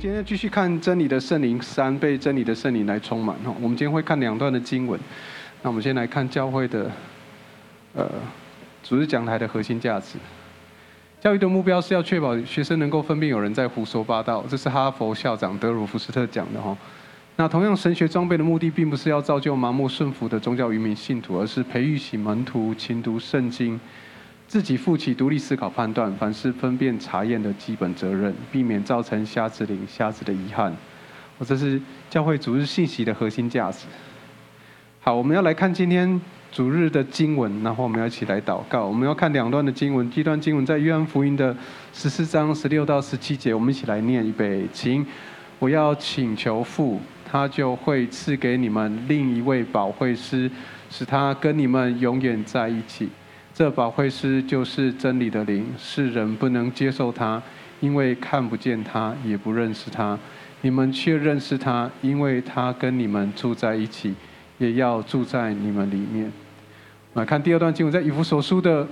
今天继续看真理的圣灵三，被真理的圣灵来充满哈。我们今天会看两段的经文。那我们先来看教会的，呃，主日讲台的核心价值。教育的目标是要确保学生能够分辨有人在胡说八道，这是哈佛校长德鲁福斯特讲的哈。那同样，神学装备的目的并不是要造就盲目顺服的宗教愚民信徒，而是培育起门徒勤读圣经。自己负起独立思考、判断、凡事分辨、查验的基本责任，避免造成瞎子领瞎子的遗憾。我这是教会主日信息的核心价值。好，我们要来看今天主日的经文，然后我们要一起来祷告。我们要看两段的经文，第一段经文在约翰福音的十四章十六到十七节，我们一起来念一备，请我要请求父，他就会赐给你们另一位保惠师，使他跟你们永远在一起。这宝会师就是真理的灵，世人不能接受他，因为看不见他，也不认识他。你们却认识他，因为他跟你们住在一起，也要住在你们里面。来看第二段经文，在以弗所书的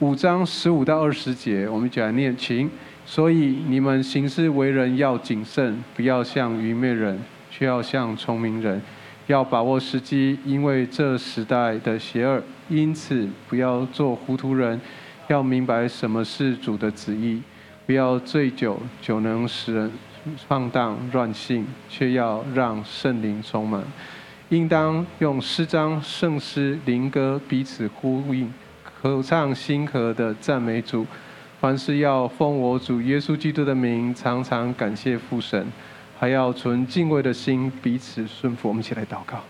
五章十五到二十节，我们一起来念经。所以你们行事为人要谨慎，不要像愚昧人，却要像聪明人。要把握时机，因为这时代的邪恶，因此不要做糊涂人，要明白什么是主的旨意。不要醉酒，酒能使人放荡乱性，却要让圣灵充满。应当用诗章、圣诗、灵歌彼此呼应，口唱心和的赞美主。凡事要奉我主耶稣基督的名，常常感谢父神。还要存敬畏的心，彼此顺服。我们一起来祷告。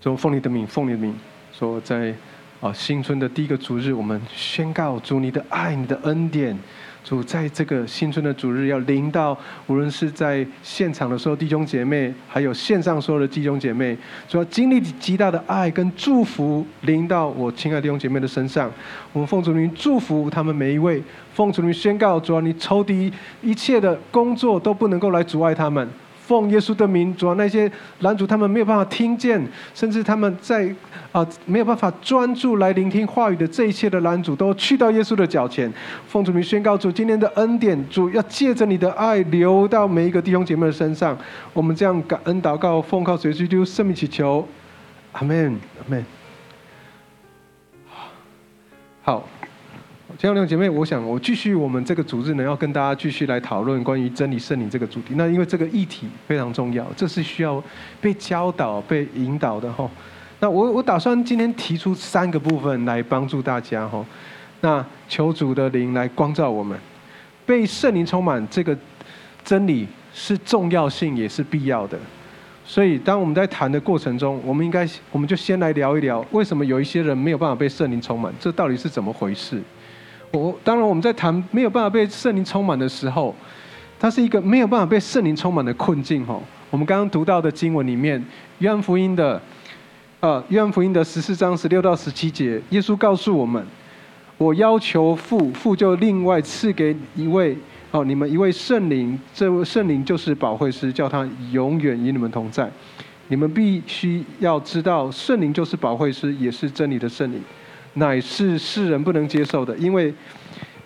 主奉你的名，奉你的名，说在啊新春的第一个主日，我们宣告主你的爱，你的恩典。主在这个新春的主日，要临到无论是在现场的时候弟兄姐妹，还有线上所有的弟兄姐妹，主要经历极大的爱跟祝福，临到我亲爱的弟兄姐妹的身上。我们奉主名祝福他们每一位，奉主名宣告，主要你抽敌一切的工作都不能够来阻碍他们。奉耶稣的名，主要那些男主他们没有办法听见，甚至他们在啊没有办法专注来聆听话语的这一切的男主，都去到耶稣的脚前。奉主名宣告主今天的恩典，主要借着你的爱流到每一个弟兄姐妹的身上。我们这样感恩祷告，奉靠随基督圣名祈求，阿门，阿门。好。亲爱的弟兄姐妹，我想我继续我们这个主日呢，要跟大家继续来讨论关于真理圣灵这个主题。那因为这个议题非常重要，这是需要被教导、被引导的哈。那我我打算今天提出三个部分来帮助大家哈。那求主的灵来光照我们，被圣灵充满这个真理是重要性也是必要的。所以当我们在谈的过程中，我们应该我们就先来聊一聊，为什么有一些人没有办法被圣灵充满？这到底是怎么回事？我当然，我们在谈没有办法被圣灵充满的时候，它是一个没有办法被圣灵充满的困境。吼，我们刚刚读到的经文里面，约翰福音的，呃，约翰福音的十四章十六到十七节，耶稣告诉我们：我要求父，父就另外赐给一位，哦，你们一位圣灵，这位圣灵就是保惠师，叫他永远与你们同在。你们必须要知道，圣灵就是保惠师，也是真理的圣灵。乃是世人不能接受的，因为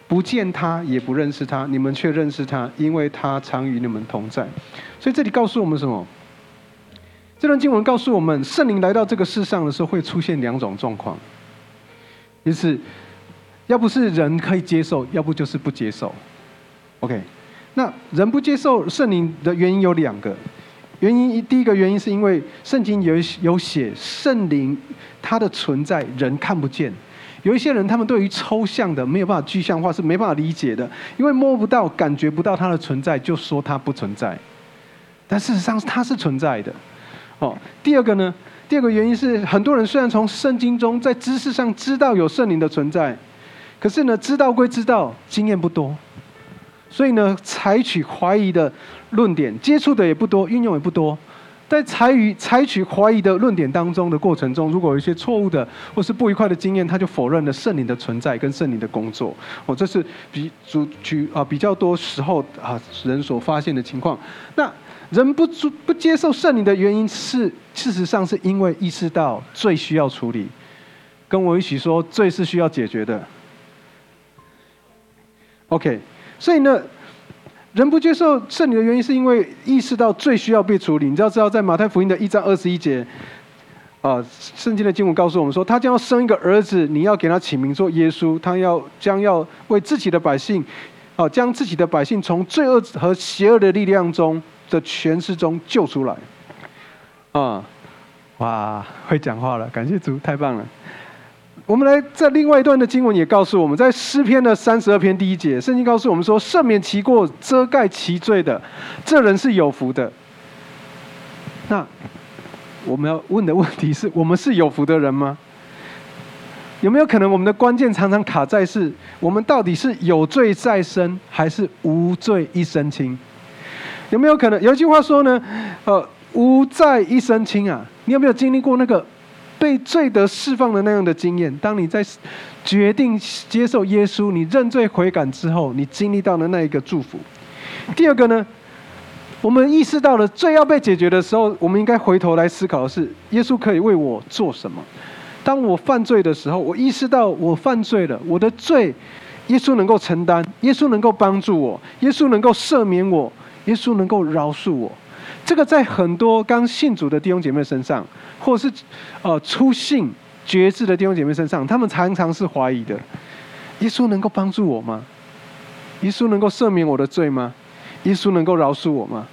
不见他也不认识他，你们却认识他，因为他常与你们同在。所以这里告诉我们什么？这段经文告诉我们，圣灵来到这个世上的时候，会出现两种状况，就是要不是人可以接受，要不就是不接受。OK，那人不接受圣灵的原因有两个。原因第一个原因是因为圣经有有写圣灵它的存在人看不见，有一些人他们对于抽象的没有办法具象化是没办法理解的，因为摸不到感觉不到它的存在就说它不存在，但事实上它是存在的。哦，第二个呢，第二个原因是很多人虽然从圣经中在知识上知道有圣灵的存在，可是呢知道归知道，经验不多。所以呢，采取怀疑的论点，接触的也不多，运用也不多。在采取采取怀疑的论点当中的过程中，如果有一些错误的或是不愉快的经验，他就否认了圣灵的存在跟圣灵的工作。哦，这是比主举啊比较多时候啊人所发现的情况。那人不不接受圣灵的原因是，事实上是因为意识到罪需要处理。跟我一起说，罪是需要解决的。OK。所以呢，人不接受圣灵的原因，是因为意识到最需要被处理。你知道，知道在马太福音的一章二十一节，啊，圣经的经文告诉我们说，他将要生一个儿子，你要给他起名做耶稣，他要将要为自己的百姓，啊，将自己的百姓从罪恶和邪恶的力量中的权势中救出来。啊，哇，会讲话了，感谢主，太棒了。我们来在另外一段的经文也告诉我们，在诗篇的三十二篇第一节，圣经告诉我们说：“赦免其过、遮盖其罪的，这人是有福的。”那我们要问的问题是：我们是有福的人吗？有没有可能我们的关键常常卡在是：我们到底是有罪在身，还是无罪一身轻？有没有可能有一句话说呢？呃，无债一身轻啊！你有没有经历过那个？被罪得释放的那样的经验，当你在决定接受耶稣、你认罪悔改之后，你经历到的那一个祝福。第二个呢，我们意识到了罪要被解决的时候，我们应该回头来思考的是：耶稣可以为我做什么？当我犯罪的时候，我意识到我犯罪了，我的罪，耶稣能够承担，耶稣能够帮助我，耶稣能够赦免我，耶稣能够饶恕我。这个在很多刚信主的弟兄姐妹身上。或是，呃，初信觉知的弟兄姐妹身上，他们常常是怀疑的：耶稣能够帮助我吗？耶稣能够赦免我的罪吗？耶稣能够饶恕我吗？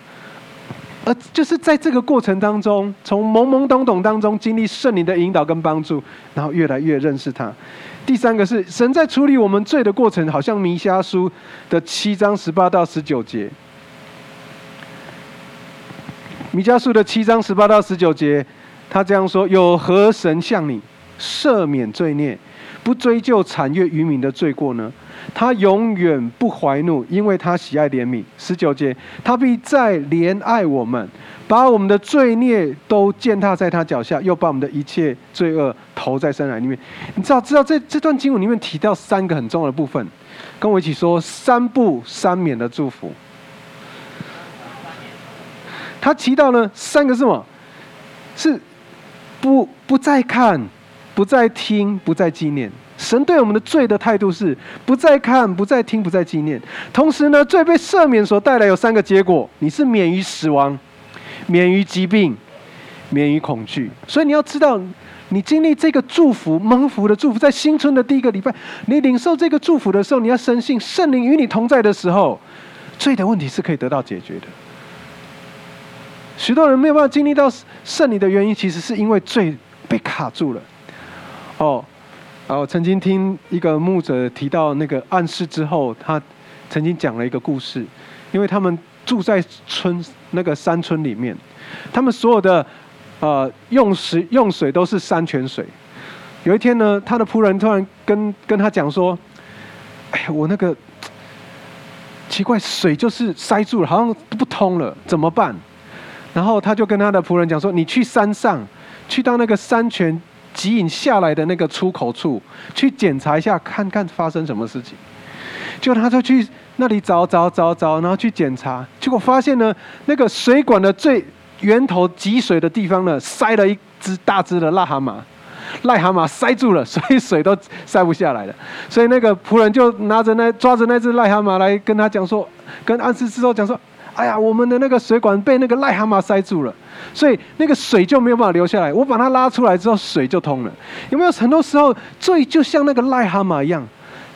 而就是在这个过程当中，从懵懵懂懂当中经历圣灵的引导跟帮助，然后越来越认识他。第三个是神在处理我们罪的过程，好像弥迦书的七章十八到十九节。米迦书的七章十八到十九节。他这样说：“有何神向你赦免罪孽，不追究产业渔民的罪过呢？他永远不怀怒，因为他喜爱怜悯。”十九节，他必再怜爱我们，把我们的罪孽都践踏在他脚下，又把我们的一切罪恶投在深海里面。你知道？知道这这段经文里面提到三个很重要的部分，跟我一起说：三不三免的祝福。他提到呢，三个是什么？是。不，不再看，不再听，不再纪念。神对我们的罪的态度是：不再看，不再听，不再纪念。同时呢，罪被赦免所带来有三个结果：你是免于死亡，免于疾病，免于恐惧。所以你要知道，你经历这个祝福、蒙福的祝福，在新春的第一个礼拜，你领受这个祝福的时候，你要深信圣灵与你同在的时候，罪的问题是可以得到解决的。许多人没有办法经历到圣灵的原因，其实是因为罪被卡住了。哦，啊，我曾经听一个牧者提到那个暗示之后，他曾经讲了一个故事，因为他们住在村那个山村里面，他们所有的呃用水用水都是山泉水。有一天呢，他的仆人突然跟跟他讲说：“哎，我那个奇怪，水就是塞住了，好像不通了，怎么办？”然后他就跟他的仆人讲说：“你去山上，去到那个山泉集引下来的那个出口处，去检查一下，看看发生什么事情。”就他就去那里找找找找，然后去检查，结果发现呢，那个水管的最源头集水的地方呢，塞了一只大只的癞蛤蟆，癞蛤蟆塞住了，所以水都塞不下来了。所以那个仆人就拿着那抓着那只癞蛤蟆来跟他讲说，跟安斯之后讲说。哎呀，我们的那个水管被那个癞蛤蟆塞住了，所以那个水就没有办法流下来。我把它拉出来之后，水就通了。有没有很多时候，罪就像那个癞蛤蟆一样，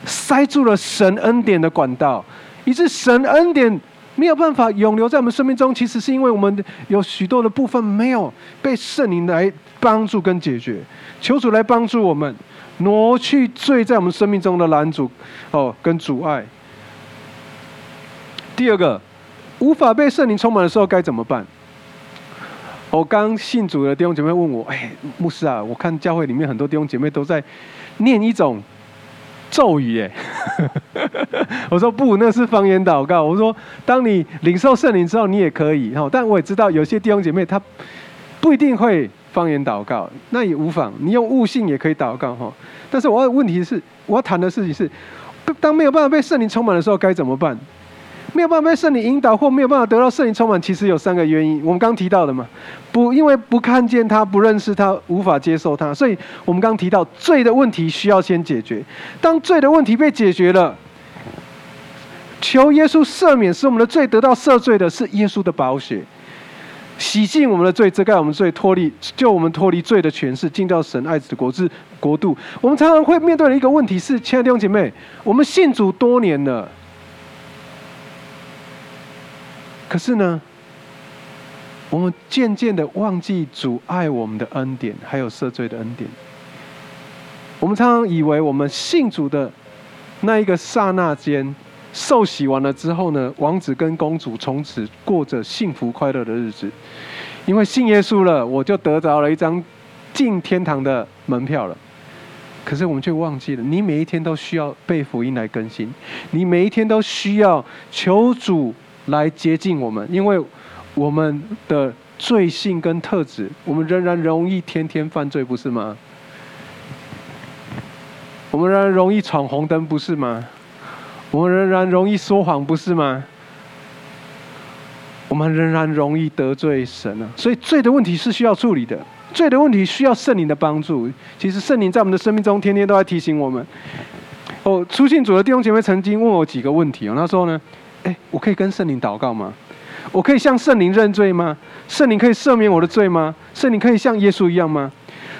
塞住了神恩典的管道，以致神恩典没有办法永留在我们生命中。其实是因为我们有许多的部分没有被圣灵来帮助跟解决。求主来帮助我们，挪去罪在我们生命中的拦阻哦跟阻碍。第二个。无法被圣灵充满的时候该怎么办？我刚信主的弟兄姐妹问我：“哎，牧师啊，我看教会里面很多弟兄姐妹都在念一种咒语，哎。”我说：“不，那是方言祷告。”我说：“当你领受圣灵之后，你也可以。”哈，但我也知道有些弟兄姐妹他不一定会方言祷告，那也无妨，你用悟性也可以祷告哈。但是我要问题是，我要谈的事情是，当没有办法被圣灵充满的时候该怎么办？没有办法被圣灵引导，或没有办法得到圣灵充满，其实有三个原因。我们刚提到的嘛，不因为不看见他，不认识他，无法接受他。所以我们刚提到罪的问题需要先解决。当罪的问题被解决了，求耶稣赦免，使我们的罪得到赦罪的是耶稣的宝血，洗净我们的罪，遮盖我们罪，脱离救我们脱离罪的权势，进到神爱子的国治国度。我们常常会面对的一个问题是：亲爱的弟兄姐妹，我们信主多年了，可是呢，我们渐渐的忘记主爱我们的恩典，还有赦罪的恩典。我们常常以为我们信主的那一个刹那间。受洗完了之后呢，王子跟公主从此过着幸福快乐的日子，因为信耶稣了，我就得着了一张进天堂的门票了。可是我们却忘记了，你每一天都需要被福音来更新，你每一天都需要求主来接近我们，因为我们的罪性跟特质，我们仍然容易天天犯罪，不是吗？我们仍然容易闯红灯，不是吗？我们仍然容易说谎，不是吗？我们仍然容易得罪神啊！所以罪的问题是需要处理的，罪的问题需要圣灵的帮助。其实圣灵在我们的生命中天天都在提醒我们。哦，出信主的弟兄姐妹曾经问我几个问题哦，他说呢：“哎，我可以跟圣灵祷告吗？我可以向圣灵认罪吗？圣灵可以赦免我的罪吗？圣灵可以像耶稣一样吗？”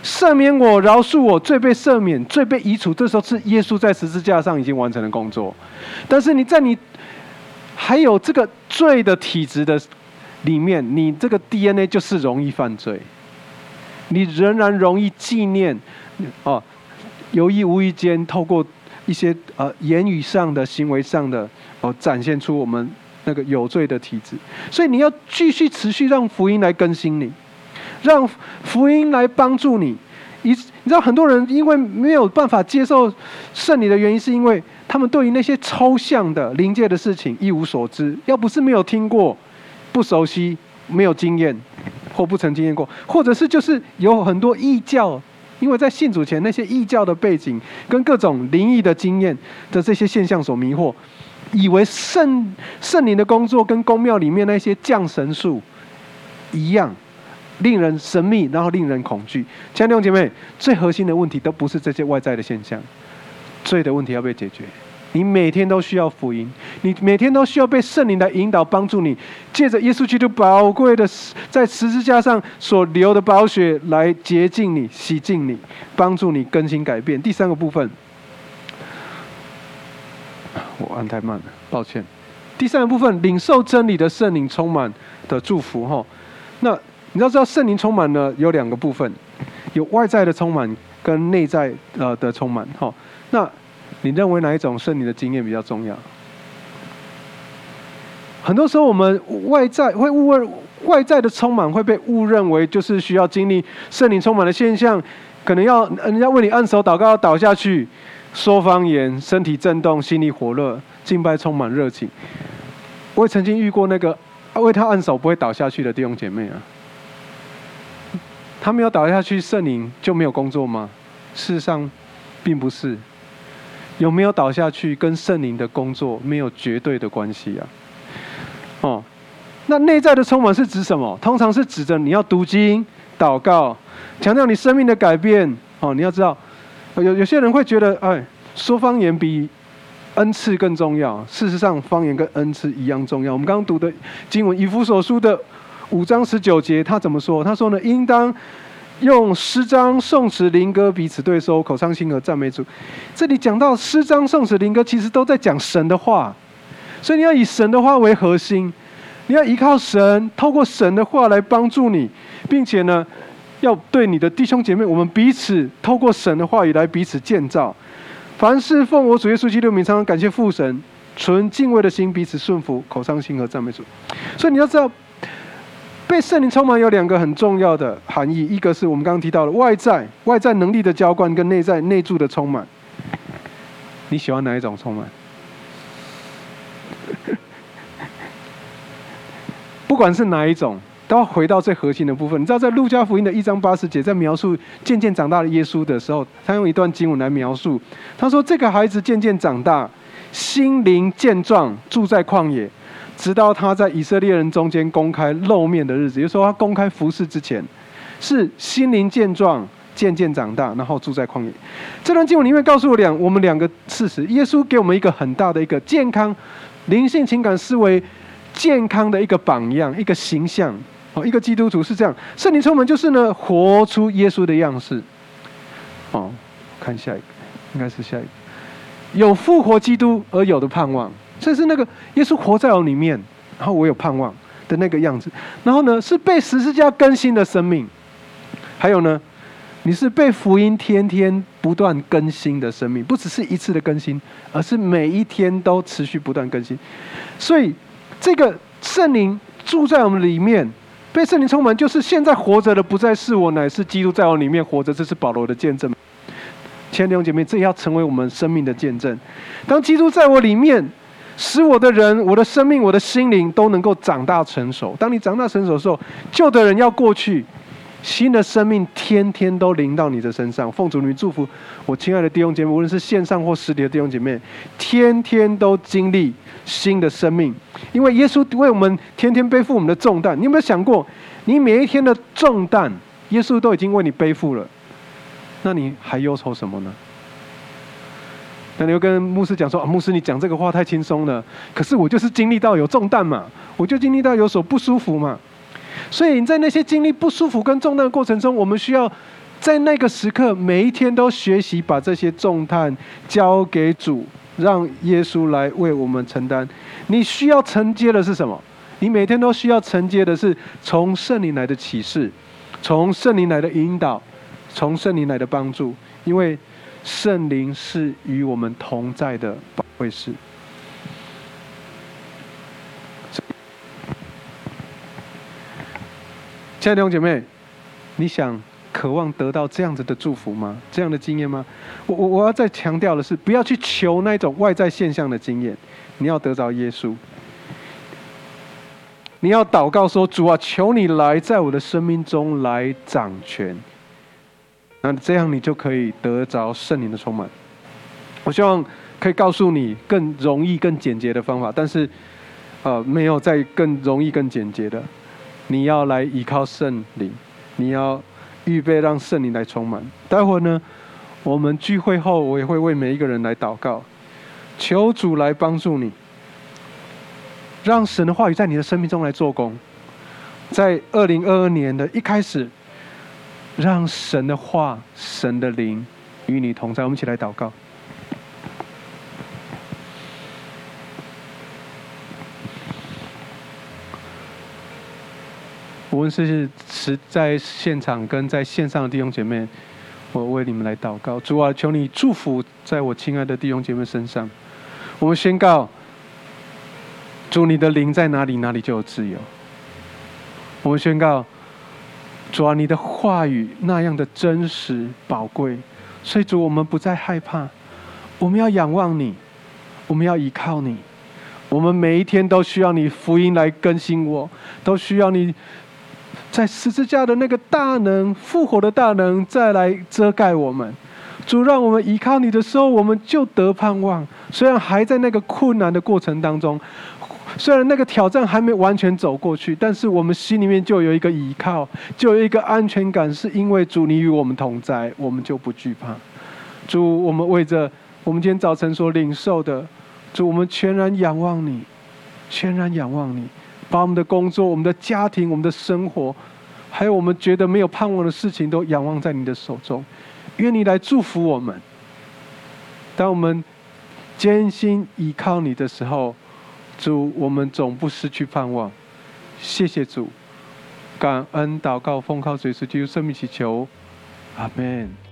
赦免我，饶恕我，罪被赦免，罪被移除。这时候是耶稣在十字架上已经完成了工作。但是你在你还有这个罪的体质的里面，你这个 DNA 就是容易犯罪，你仍然容易纪念哦，有意无意间透过一些呃言语上的行为上的展现出我们那个有罪的体质。所以你要继续持续让福音来更新你。让福音来帮助你。你你知道很多人因为没有办法接受圣灵的原因，是因为他们对于那些抽象的灵界的事情一无所知。要不是没有听过、不熟悉、没有经验，或不曾经验过，或者是就是有很多异教，因为在信主前那些异教的背景跟各种灵异的经验的这些现象所迷惑，以为圣圣灵的工作跟宫庙里面那些降神术一样。令人神秘，然后令人恐惧。亲爱的弟兄姐妹，最核心的问题都不是这些外在的现象，罪的问题要被解决。你每天都需要福音，你每天都需要被圣灵来引导帮助你，借着耶稣基督宝贵的在十字架上所流的宝血来洁净你、洗净你，帮助你更新改变。第三个部分，我按太慢了，抱歉。第三个部分，领受真理的圣灵充满的祝福，哈，那。你要知道，圣灵充满了有两个部分，有外在的充满跟内在呃的充满。哈，那你认为哪一种圣灵的经验比较重要？很多时候，我们外在会误认外在的充满会被误认为就是需要经历圣灵充满的现象，可能要人家为你按手祷告要倒下去，说方言，身体震动，心里火热，敬拜充满热情。我也曾经遇过那个为他按手不会倒下去的弟兄姐妹啊。他没有倒下去，圣灵就没有工作吗？事实上，并不是。有没有倒下去，跟圣灵的工作没有绝对的关系啊。哦，那内在的充满是指什么？通常是指着你要读经、祷告，强调你生命的改变。哦，你要知道，有有些人会觉得，哎，说方言比恩赐更重要。事实上，方言跟恩赐一样重要。我们刚刚读的经文，以弗所书的。五章十九节，他怎么说？他说呢，应当用诗章、颂词、灵歌彼此对收，口唱心和赞美主。这里讲到诗章、颂词、灵歌，其实都在讲神的话，所以你要以神的话为核心，你要依靠神，透过神的话来帮助你，并且呢，要对你的弟兄姐妹，我们彼此透过神的话语来彼此建造。凡是奉我主耶稣基督名，常常感谢父神，存敬畏的心彼此顺服，口唱心和赞美主。所以你要知道。被圣灵充满有两个很重要的含义，一个是我们刚刚提到的外在外在能力的浇灌，跟内在内住的充满。你喜欢哪一种充满？不管是哪一种，都要回到最核心的部分。你知道，在路加福音的一章八十节，在描述渐渐长大的耶稣的时候，他用一段经文来描述。他说：“这个孩子渐渐长大，心灵健壮，住在旷野。”直到他在以色列人中间公开露面的日子，也就是说，他公开服侍之前，是心灵健壮，渐渐长大，然后住在旷野。这段经文里面告诉我两我们两个事实：耶稣给我们一个很大的一个健康、灵性情感思维健康的一个榜样，一个形象。哦，一个基督徒是这样，圣灵充满就是呢，活出耶稣的样式。哦，看下一个，应该是下一个，有复活基督而有的盼望，这是那个耶稣活在我里面，然后我有盼望的那个样子。然后呢，是被十字架更新的生命，还有呢，你是被福音天天不断更新的生命，不只是一次的更新，而是每一天都持续不断更新。所以，这个圣灵住在我们里面。被圣灵充满，就是现在活着的不再是我，乃是基督在我里面活着。这是保罗的见证。亲爱的弟兄姐妹，这也要成为我们生命的见证。当基督在我里面，使我的人、我的生命、我的心灵都能够长大成熟。当你长大成熟的时候，旧的人要过去。新的生命天天都临到你的身上，奉主名祝福我亲爱的弟兄姐妹，无论是线上或实体的弟兄姐妹，天天都经历新的生命，因为耶稣为我们天天背负我们的重担。你有没有想过，你每一天的重担，耶稣都已经为你背负了，那你还忧愁什么呢？那你又跟牧师讲说啊：“牧师，你讲这个话太轻松了，可是我就是经历到有重担嘛，我就经历到有所不舒服嘛。”所以你在那些经历不舒服跟重担的过程中，我们需要在那个时刻每一天都学习把这些重担交给主，让耶稣来为我们承担。你需要承接的是什么？你每天都需要承接的是从圣灵来的启示，从圣灵来的引导，从圣灵来的帮助，因为圣灵是与我们同在的宝贵事。亲爱的弟兄姐妹，你想渴望得到这样子的祝福吗？这样的经验吗？我我我要再强调的是，不要去求那种外在现象的经验，你要得着耶稣。你要祷告说：“主啊，求你来在我的生命中来掌权。”那这样你就可以得着圣灵的充满。我希望可以告诉你更容易、更简洁的方法，但是，呃，没有再更容易、更简洁的。你要来依靠圣灵，你要预备让圣灵来充满。待会呢，我们聚会后，我也会为每一个人来祷告，求主来帮助你，让神的话语在你的生命中来做工。在二零二二年的一开始，让神的话、神的灵与你同在。我们一起来祷告。无论是是在现场跟在线上的弟兄姐妹，我为你们来祷告。主啊，求你祝福在我亲爱的弟兄姐妹身上。我们宣告：主，你的灵在哪里，哪里就有自由。我们宣告：主啊，你的话语那样的真实宝贵，所以主，我们不再害怕。我们要仰望你，我们要依靠你。我们每一天都需要你福音来更新我，都需要你。在十字架的那个大能复活的大能再来遮盖我们，主让我们依靠你的时候，我们就得盼望。虽然还在那个困难的过程当中，虽然那个挑战还没完全走过去，但是我们心里面就有一个依靠，就有一个安全感，是因为主你与我们同在，我们就不惧怕。主，我们为着我们今天早晨所领受的，主，我们全然仰望你，全然仰望你。把我们的工作、我们的家庭、我们的生活，还有我们觉得没有盼望的事情，都仰望在你的手中。愿你来祝福我们。当我们艰辛依靠你的时候，主，我们总不失去盼望。谢谢主，感恩祷告，奉靠主耶稣基督生命祈求，阿门。